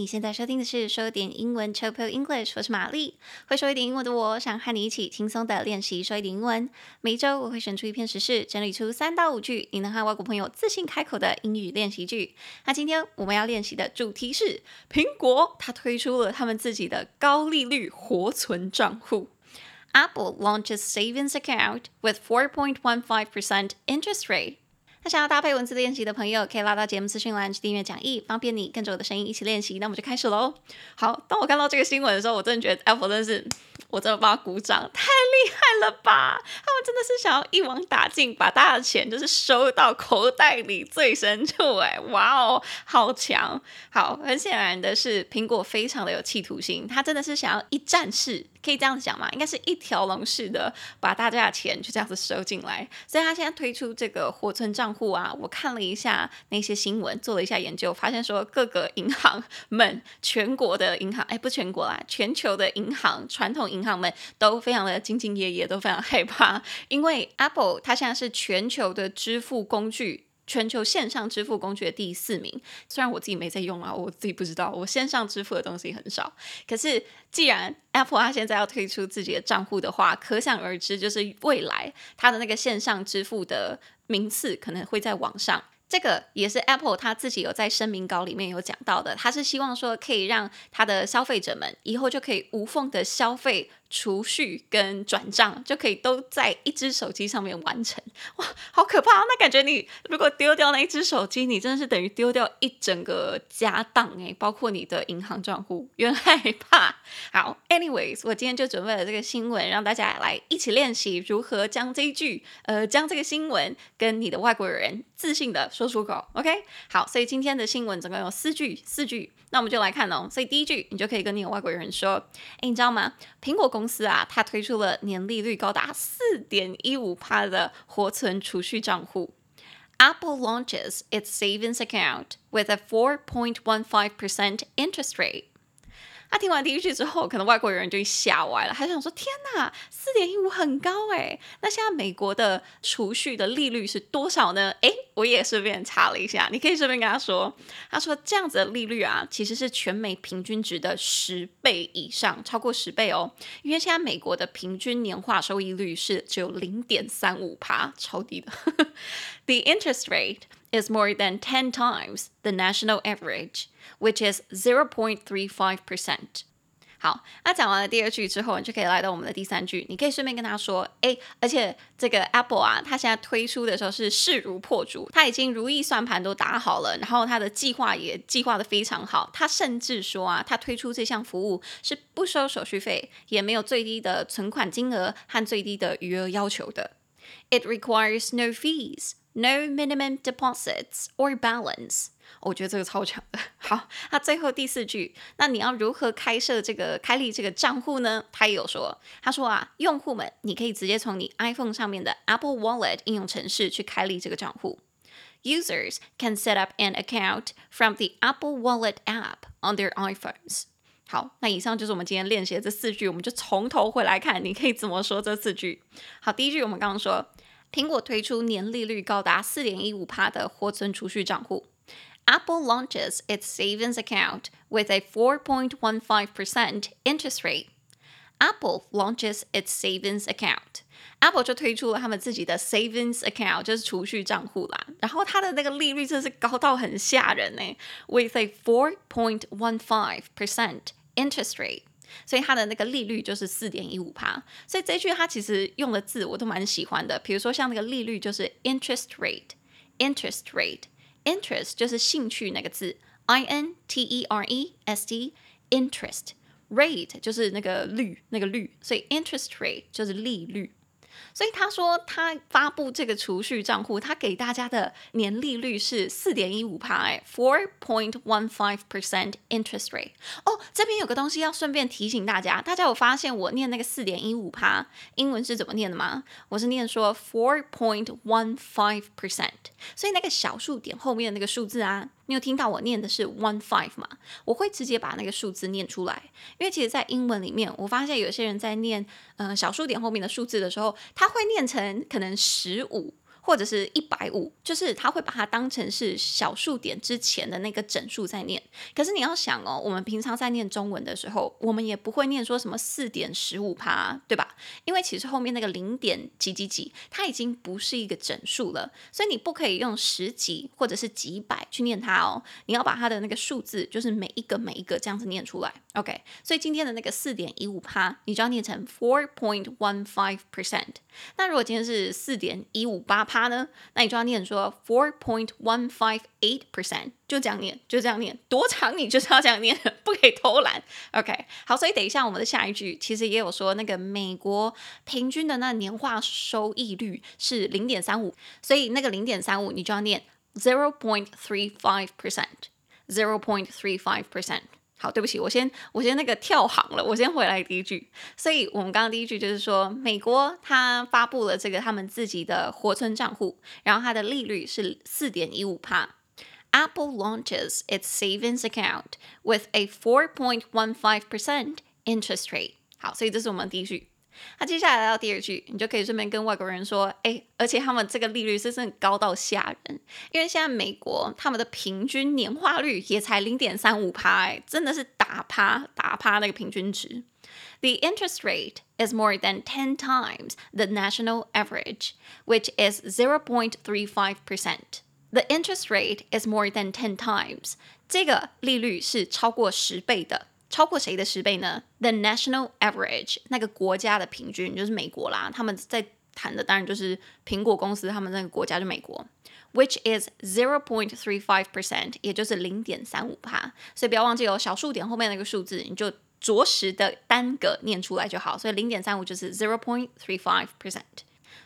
你现在收听的是说点英文 Chill English，我是玛丽。会说一点英文的我，想和你一起轻松的练习说一点英文。每周我会选出一篇时事，整理出三到五句你能和外国朋友自信开口的英语练习句。那今天我们要练习的主题是苹果，它推出了他们自己的高利率活存账户。Apple launches savings account with 4.15% interest rate. 那想要搭配文字练习的朋友，可以拉到节目资讯栏去订阅讲义，方便你跟着我的声音一起练习。那我们就开始喽。好，当我看到这个新闻的时候，我真的觉得 Apple 真的是，我真的帮他鼓掌，太厉害了吧！他们真的是想要一网打尽，把大家的钱就是收到口袋里最深处。哎，哇哦，好强！好，很显然的是，苹果非常的有企图心，他真的是想要一站式。可以这样子讲嘛？应该是一条龙式的把大家的钱就这样子收进来，所以他现在推出这个活存账户啊，我看了一下那些新闻，做了一下研究，发现说各个银行们，全国的银行，哎，不全国啦，全球的银行，传统银行们都非常的兢兢业业，都非常害怕，因为 Apple 它现在是全球的支付工具。全球线上支付工具的第四名，虽然我自己没在用啊，我自己不知道，我线上支付的东西很少。可是既然 Apple 它现在要推出自己的账户的话，可想而知，就是未来它的那个线上支付的名次可能会在网上。这个也是 Apple 它自己有在声明稿里面有讲到的，它是希望说可以让它的消费者们以后就可以无缝的消费。储蓄跟转账就可以都在一只手机上面完成，哇，好可怕！那感觉你如果丢掉那一只手机，你真的是等于丢掉一整个家当诶，包括你的银行账户，有点害怕。好，anyways，我今天就准备了这个新闻，让大家来一起练习如何将这一句，呃，将这个新闻跟你的外国人自信的说出口。OK，好，所以今天的新闻总共有四句，四句。那我们就来看哦，所以第一句你就可以跟你的外国人说：“诶，你知道吗？苹果公司啊，它推出了年利率高达四点一五趴的活存储蓄账户。Apple launches its savings account with a four point one five percent interest rate。”他听完第一句之后，可能外国人就吓歪了，他想说：“天哪，四点一五很高哎！那现在美国的储蓄的利率是多少呢？”诶，我也顺便查了一下，你可以顺便跟他说：“他说这样子的利率啊，其实是全美平均值的十倍以上，超过十倍哦。因为现在美国的平均年化收益率是只有零点三五趴，超低的。The interest rate is more than ten times the national average。” Which is zero point three five percent。好，那讲完了第二句之后，你就可以来到我们的第三句。你可以顺便跟他说：“诶，而且这个 Apple 啊，它现在推出的时候是势如破竹，它已经如意算盘都打好了，然后它的计划也计划得非常好。它甚至说啊，它推出这项服务是不收手续费，也没有最低的存款金额和最低的余额要求的。It requires no fees, no minimum deposits or balance。”我觉得这个超强的。好，那最后第四句，那你要如何开设这个开立这个账户呢？他也有说，他说啊，用户们，你可以直接从你 iPhone 上面的 Apple Wallet 应用程式去开立这个账户。Users can set up an account from the Apple Wallet app on their iPhones。好，那以上就是我们今天练习的这四句，我们就从头回来看，你可以怎么说这四句。好，第一句我们刚刚说，苹果推出年利率高达四点一五趴的活存储蓄账户。Apple launches its savings account with a 4.15% interest rate. Apple launches its savings account. Apple 就推出了他们自己的 savings account，就是储蓄账户啦。然后它的那个利率真是高到很吓人呢，with a 4.15% interest rate。 所以它的那个利率就是四点一五帕。所以这句它其实用的字我都蛮喜欢的，比如说像那个利率就是 interest rate，interest rate。Interest 就是兴趣那个字，I N T E R E S T，interest rate 就是那个率那个率，所以 interest rate 就是利率。所以他说，他发布这个储蓄账户，他给大家的年利率是四点一五趴，哎，four point one five percent interest rate。哦，这边有个东西要顺便提醒大家，大家有发现我念那个四点一五趴英文是怎么念的吗？我是念说 four point one five percent，所以那个小数点后面的那个数字啊。你有听到我念的是 one five 吗？我会直接把那个数字念出来，因为其实，在英文里面，我发现有些人在念呃小数点后面的数字的时候，他会念成可能十五或者是一百五，就是他会把它当成是小数点之前的那个整数在念。可是你要想哦，我们平常在念中文的时候，我们也不会念说什么四点十五趴，对吧？因为其实后面那个零点几几几，它已经不是一个整数了，所以你不可以用十几或者是几百去念它哦。你要把它的那个数字，就是每一个每一个这样子念出来。OK，所以今天的那个四点一五趴，你就要念成 four point one five percent。那如果今天是四点一五八趴呢？那你就要念说 four point one five eight percent，就这样念，就这样念，多长你就是要这样念，不可以偷懒。OK，好，所以等一下我们的下一句其实也有说，那个美国平均的那年化收益率是零点三五，所以那个零点三五你就要念 zero point three five percent，zero point three five percent。好，对不起，我先我先那个跳行了，我先回来第一句。所以我们刚刚第一句就是说，美国它发布了这个他们自己的活存账户，然后它的利率是四点一五帕。Apple launches its savings account with a four point one five percent interest rate。好，所以这是我们第一句。那接下来到第二句，你就可以顺便跟外国人说，哎，而且他们这个利率是真的高到吓人，因为现在美国他们的平均年化率也才零点三五趴，真的是打趴打趴那个平均值。The interest rate is more than ten times the national average, which is zero point three five percent. The interest rate is more than ten times. 这个利率是超过十倍的。超过谁的十倍呢？The national average，那个国家的平均就是美国啦。他们在谈的当然就是苹果公司，他们那个国家就美国，which is zero point three five percent，也就是零点三五趴。所以不要忘记哦小数点后面那个数字，你就着实的单个念出来就好。所以零点三五就是 zero point three five percent。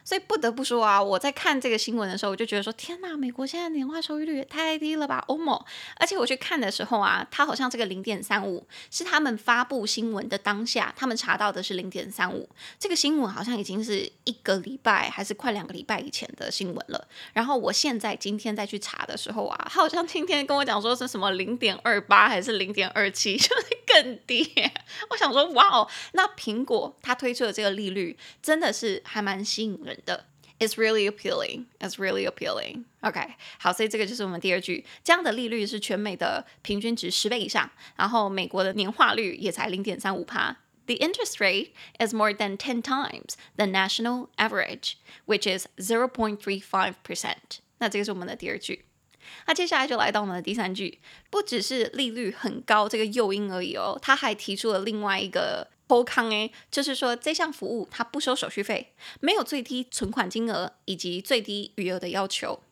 所以不得不说啊，我在看这个新闻的时候，我就觉得说，天哪，美国现在年化收益率也太低了吧，欧盟！而且我去看的时候啊，它好像这个零点三五是他们发布新闻的当下，他们查到的是零点三五。这个新闻好像已经是一个礼拜还是快两个礼拜以前的新闻了。然后我现在今天再去查的时候啊，他 好像今天跟我讲说是什么零点二八还是零点二七，就是更低。我想说，哇哦，那苹果它推出的这个利率真的是还蛮吸引的，It's really appealing. It's really appealing. OK，好，所以这个就是我们第二句，这样的利率是全美的平均值十倍以上，然后美国的年化率也才零点三五趴。The interest rate is more than ten times the national average, which is zero point three five percent. 那这个是我们的第二句。那接下来就来到我们的第三句，不只是利率很高这个诱因而已哦，他还提出了另外一个。 好康诶，就是说这项服务它不收手续费，没有最低存款金额以及最低余额的要求。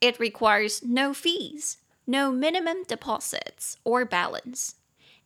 It requires no fees, no minimum deposits or balance.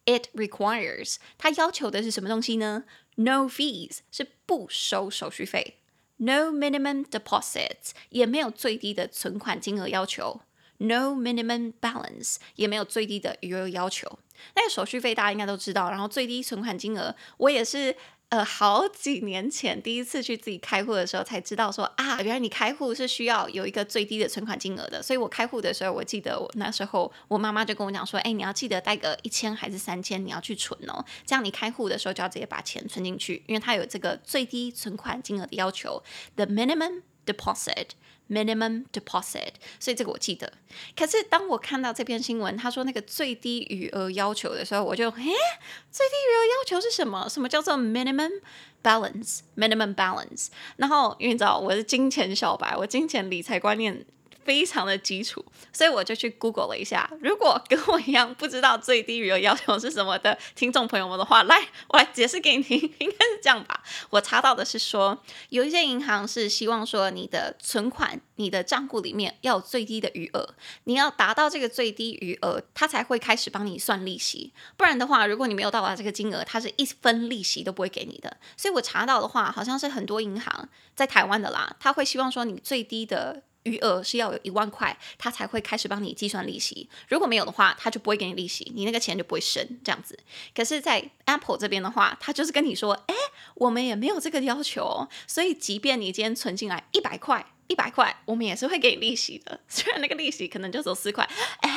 It requires 它要求的是什么东西呢？No fees 是不收手续费，No minimum deposits 也没有最低的存款金额要求，No minimum balance 也没有最低的余额要求。那个手续费大家应该都知道，然后最低存款金额，我也是呃好几年前第一次去自己开户的时候才知道说啊，原来你开户是需要有一个最低的存款金额的。所以我开户的时候，我记得我那时候我妈妈就跟我讲说，哎，你要记得带个一千还是三千，你要去存哦，这样你开户的时候就要直接把钱存进去，因为它有这个最低存款金额的要求，the minimum deposit。Minimum deposit，所以这个我记得。可是当我看到这篇新闻，他说那个最低余额要求的时候，我就，诶，最低余额要求是什么？什么叫做 minimum balance？Minimum balance。然后因为你知道我是金钱小白，我金钱理财观念。非常的基础，所以我就去 Google 了一下。如果跟我一样不知道最低余额要求是什么的听众朋友们的话，来，我来解释给你听。应该是这样吧？我查到的是说，有一些银行是希望说你的存款、你的账户里面要有最低的余额，你要达到这个最低余额，它才会开始帮你算利息。不然的话，如果你没有到达这个金额，它是一分利息都不会给你的。所以我查到的话，好像是很多银行在台湾的啦，他会希望说你最低的。余额是要有一万块，他才会开始帮你计算利息。如果没有的话，他就不会给你利息，你那个钱就不会生这样子。可是，在 Apple 这边的话，他就是跟你说，哎，我们也没有这个要求，所以即便你今天存进来一百块，一百块，我们也是会给你利息的。虽然那个利息可能就只有四块，哎，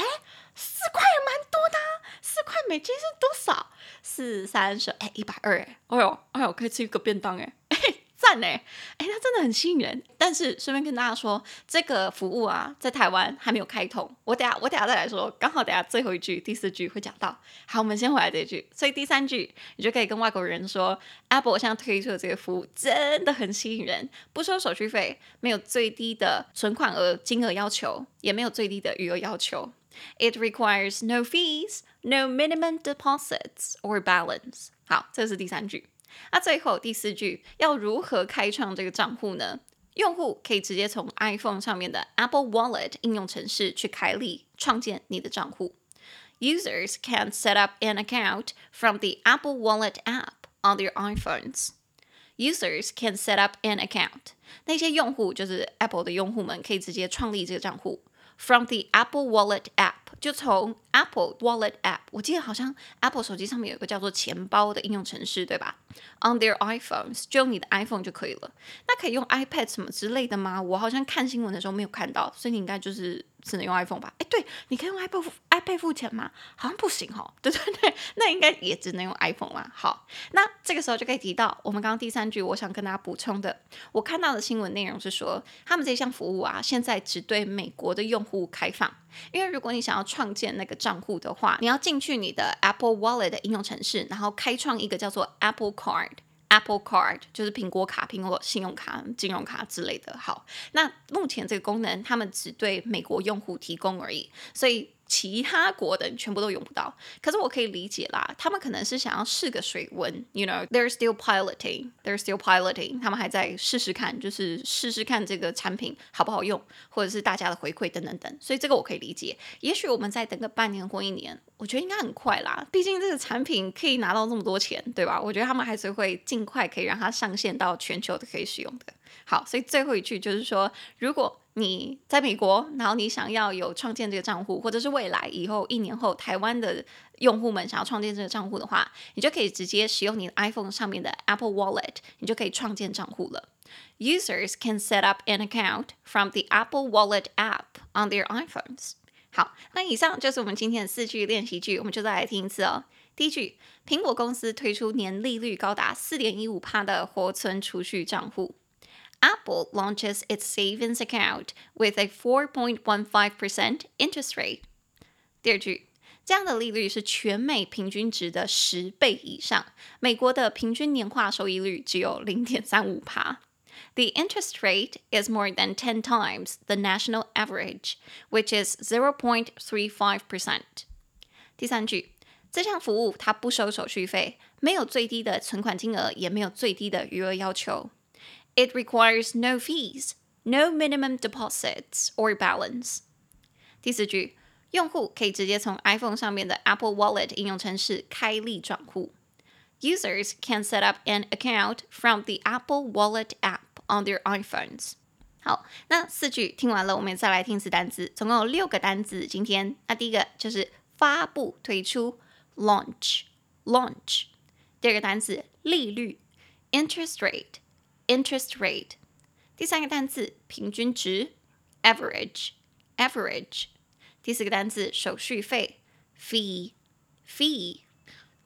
四块也蛮多的，四块美金是多少？四三十，哎，一百二，哎，呦，哎呦，可以吃一个便当，哎，赞赞哎，哎，它真的很吸引人。但是顺便跟大家说，这个服务啊，在台湾还没有开通。我等下我等下再来说，刚好等下最后一句第四句会讲到。好，我们先回来这一句。所以第三句，你就可以跟外国人说，Apple 现在推出的这个服务真的很吸引人，不收手续费，没有最低的存款额金额要求，也没有最低的余额要求。It requires no fees, no minimum deposits or balance。好，这是第三句。那最后第四句要如何开创这个账户呢？用户可以直接从 iPhone 上面的 Apple Wallet 应用程式去开立创建你的账户。Users can set up an account from the Apple Wallet app on their iPhones. Users can set up an account。那些用户就是 Apple 的用户们，可以直接创立这个账户。From the Apple Wallet app， 就从 Apple Wallet app，我记得好像 Apple 手机上面有一个叫做钱包的应用程式，对吧？On their iPhones，就用你的 iPhone 就可以了。那可以用 iPad 什么之类的吗？我好像看新闻的时候没有看到，所以你应该就是。只能用 iPhone 吧？哎，对，你可以用 iPad iPad 付钱吗？好像不行哦。对对对，那应该也只能用 iPhone 啦。好，那这个时候就可以提到我们刚刚第三句，我想跟大家补充的，我看到的新闻内容是说，他们这项服务啊，现在只对美国的用户开放。因为如果你想要创建那个账户的话，你要进去你的 Apple Wallet 的应用程式，然后开创一个叫做 Apple Card。Apple Card 就是苹果卡、苹果信用卡、金融卡之类的。好，那目前这个功能他们只对美国用户提供而已，所以。其他国的全部都用不到，可是我可以理解啦，他们可能是想要试个水温，you know，they're still piloting，they're still piloting，他们还在试试看，就是试试看这个产品好不好用，或者是大家的回馈等等等，所以这个我可以理解。也许我们再等个半年或一年，我觉得应该很快啦，毕竟这个产品可以拿到这么多钱，对吧？我觉得他们还是会尽快可以让它上线到全球都可以使用的。好，所以最后一句就是说，如果你在美国，然后你想要有创建这个账户，或者是未来以后一年后台湾的用户们想要创建这个账户的话，你就可以直接使用你 iPhone 上面的 Apple Wallet，你就可以创建账户了。Users can set up an account from the Apple Wallet app on their iPhones。好，那以上就是我们今天的四句练习句，我们就再来听一次哦。第一句，苹果公司推出年利率高达四点一五趴的活存储蓄账户。Apple launches its savings account with a 4.15% interest rate。第二句，这样的利率是全美平均值的十倍以上。美国的平均年化收益率只有零点三五趴。The interest rate is more than ten times the national average, which is 0.35%。第三句，这项服务它不收手续费，没有最低的存款金额，也没有最低的余额要求。 It requires no fees, no minimum deposits or balance。第四句，用户可以直接从 iPhone 上面的 Apple Wallet 应用程式开立账户。Users can set up an account from the Apple Wallet app on their iPhones。好，那四句听完了，我们再来听一次单词，总共有六个单词。今天，那第一个就是发布、推出，launch，launch。第二个单词利率，interest rate。 interest rate，第三个单词平均值，average，average，第四个单词手续费，fee，fee，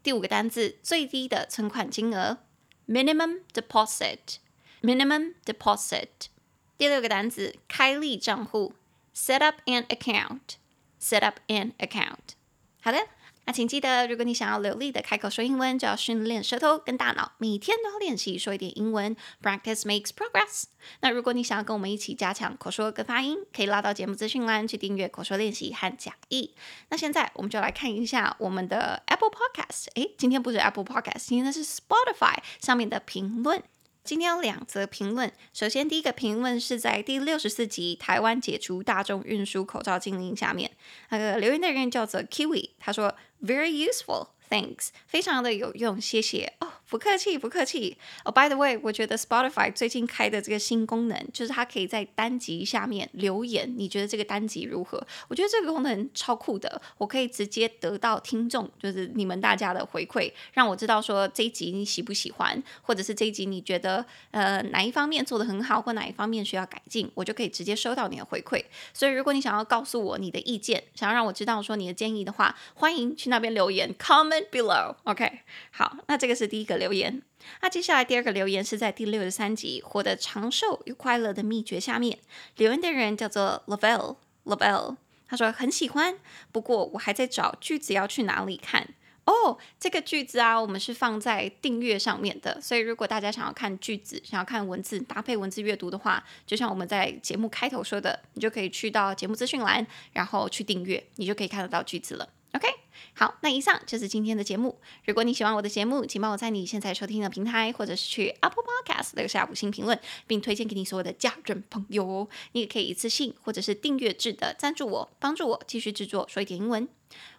第五个单词最低的存款金额，minimum deposit，minimum deposit，第六个单词开立账户，set up an account，set up an account，好的。 那请记得，如果你想要流利的开口说英文，就要训练舌头跟大脑，每天都要练习说一点英文。Practice makes progress。那如果你想要跟我们一起加强口说跟发音，可以拉到节目资讯栏去订阅口说练习和讲义。那现在我们就来看一下我们的 Apple Podcast。诶，今天不是 Apple Podcast，今天是 Spotify 上面的评论。今天有两则评论。首先，第一个评论是在第六十四集台湾解除大众运输口罩禁令下面，那个留言的人叫做 Kiwi，他说 Very useful。Thanks，非常的有用，谢谢哦，不客气，不客气。哦，by the way，我觉得 Spotify 最近开的这个新功能，就是它可以在单集下面留言，你觉得这个单集如何？我觉得这个功能超酷的，我可以直接得到听众，就是你们大家的回馈，让我知道说这一集你喜不喜欢，或者是这一集你觉得呃哪一方面做得很好，或哪一方面需要改进，我就可以直接收到你的回馈。所以如果你想要告诉我你的意见，想要让我知道说你的建议的话，欢迎去那边留言，comment。Below，OK，、好，那这个是第一个留言。那接下来第二个留言是在第六十三集《活得长寿又快乐的秘诀》下面留言的人叫做 Lavelle Lavelle，他说很喜欢，不过我还在找句子要去哪里看。哦，这个句子啊，我们是放在订阅上面的，所以如果大家想要看句子，想要看文字搭配文字阅读的话，就像我们在节目开头说的，你就可以去到节目资讯栏，然后去订阅，你就可以看得到句子了。OK，好，那以上就是今天的节目。如果你喜欢我的节目，请帮我在你现在收听的平台，或者是去 Apple Podcast 留下五星评论，并推荐给你所有的家人朋友。你也可以一次性或者是订阅制的赞助我，帮助我继续制作说一点英文。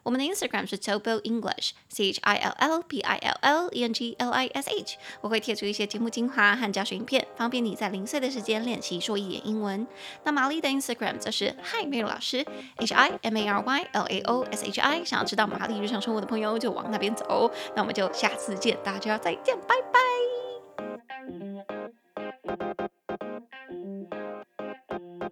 我们的 Instagram 是 Chill English，C H I L L P I L L E N G L I S H。我会贴出一些节目精华和教学影片，方便你在零碎的时间练习说一点英文。那玛丽的 Instagram 则是 Hi Mary 老师，H I M A R Y L A O S H I。想要知道玛丽日常生活的朋友就往那边走。那我们就下次见，大家再见，拜拜。